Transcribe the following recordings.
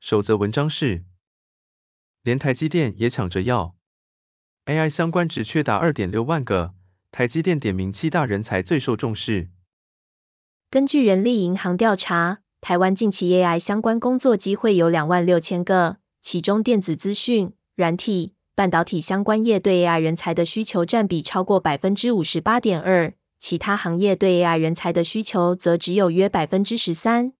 首则文章是，连台积电也抢着要，AI 相关职缺达二点六万个，台积电点名七大人才最受重视。根据人力银行调查，台湾近期 AI 相关工作机会有两万六千个，其中电子资讯、软体、半导体相关业对 AI 人才的需求占比超过百分之五十八点二，其他行业对 AI 人才的需求则只有约百分之十三。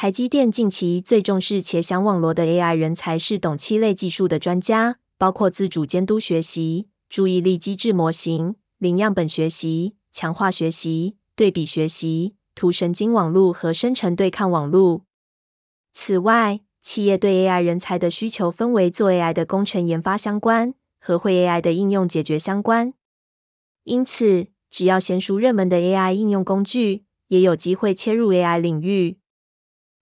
台积电近期最重视且想网罗的 AI 人才是懂七类技术的专家，包括自主监督学习、注意力机制模型、零样本学习、强化学习、对比学习、图神经网络和生成对抗网络。此外，企业对 AI 人才的需求分为做 AI 的工程研发相关和会 AI 的应用解决相关。因此，只要娴熟热门的 AI 应用工具，也有机会切入 AI 领域。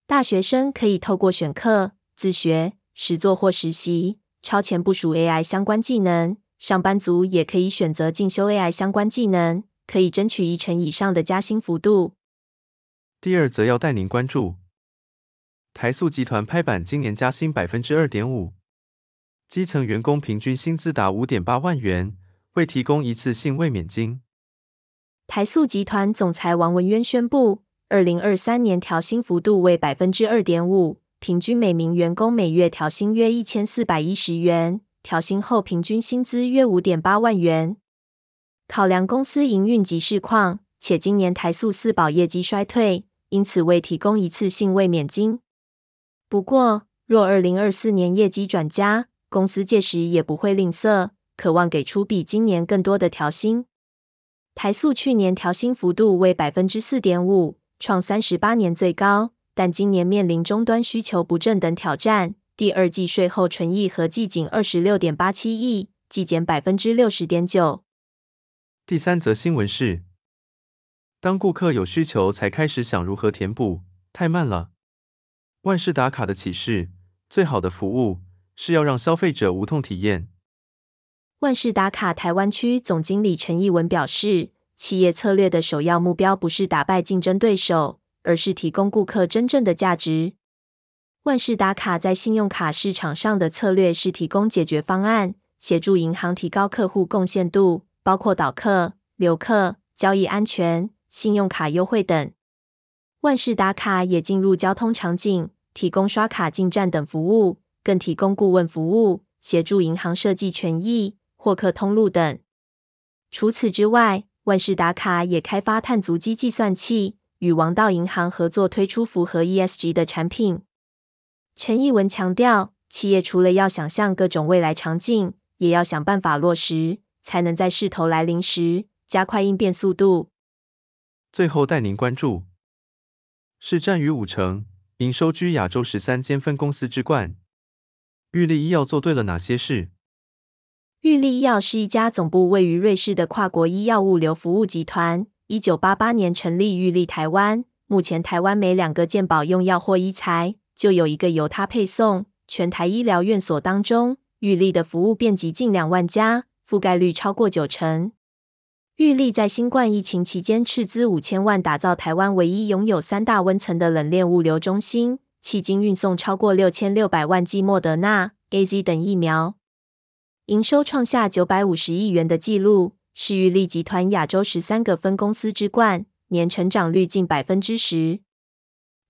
大学生可以透过选课、自学、实作或实习，超前部署 AI 相关技能；上班族也可以选择进修 AI 相关技能，可以争取一成以上的加薪幅度。第二则要带您关注，台塑集团拍板今年加薪百分之二点五，基层员工平均薪资达五点八万元，未提供一次性卫冕金。台塑集团总裁王文渊宣布。二零二三年调薪幅度为百分之二点五，平均每名员工每月调薪约一千四百一十元，调薪后平均薪资约五点八万元。考量公司营运及市况，且今年台塑四宝业绩衰退，因此未提供一次性慰免金。不过，若二零二四年业绩转佳，公司届时也不会吝啬，渴望给出比今年更多的调薪。台塑去年调薪幅度为百分之四点五。创三十八年最高，但今年面临终端需求不振等挑战，第二季税后纯益合计仅二十六点八七亿，季减百分之六十点九。第三则新闻是，当顾客有需求才开始想如何填补，太慢了。万事达卡的启示，最好的服务是要让消费者无痛体验。万事达卡台湾区总经理陈义文表示。企业策略的首要目标不是打败竞争对手，而是提供顾客真正的价值。万事达卡在信用卡市场上的策略是提供解决方案，协助银行提高客户贡献度，包括导客、留客、交易安全、信用卡优惠等。万事达卡也进入交通场景，提供刷卡进站等服务，更提供顾问服务，协助银行设计权益、获客通路等。除此之外，万事达卡也开发碳足迹计算器，与王道银行合作推出符合 ESG 的产品。陈义文强调，企业除了要想象各种未来场景，也要想办法落实，才能在势头来临时加快应变速度。最后带您关注，市占逾五成，营收居亚洲十三间分公司之冠，玉立医药做对了哪些事？玉立医药是一家总部位于瑞士的跨国医药物流服务集团。一九八八年成立玉立台湾，目前台湾每两个健保用药或医材，就有一个由它配送。全台医疗院所当中，玉立的服务遍及近两万家，覆盖率超过九成。玉立在新冠疫情期间斥资五千万，打造台湾唯一拥有三大温层的冷链物流中心，迄今运送超过六千六百万剂莫德纳、AZ 等疫苗。营收创下九百五十亿元的纪录，是玉立集团亚洲十三个分公司之冠，年成长率近百分之十。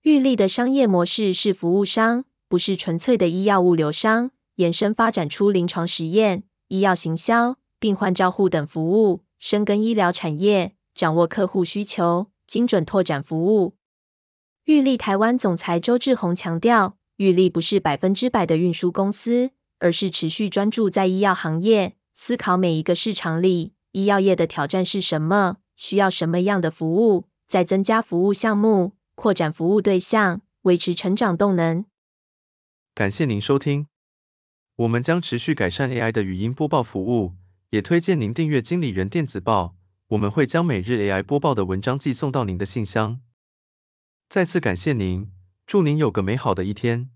玉立的商业模式是服务商，不是纯粹的医药物流商，延伸发展出临床实验、医药行销、病患照护等服务，深耕医疗产业，掌握客户需求，精准拓展服务。玉立台湾总裁周志宏强调，玉立不是百分之百的运输公司。而是持续专注在医药行业，思考每一个市场里，医药业的挑战是什么，需要什么样的服务，再增加服务项目，扩展服务对象，维持成长动能。感谢您收听，我们将持续改善 AI 的语音播报服务，也推荐您订阅经理人电子报，我们会将每日 AI 播报的文章寄送到您的信箱。再次感谢您，祝您有个美好的一天。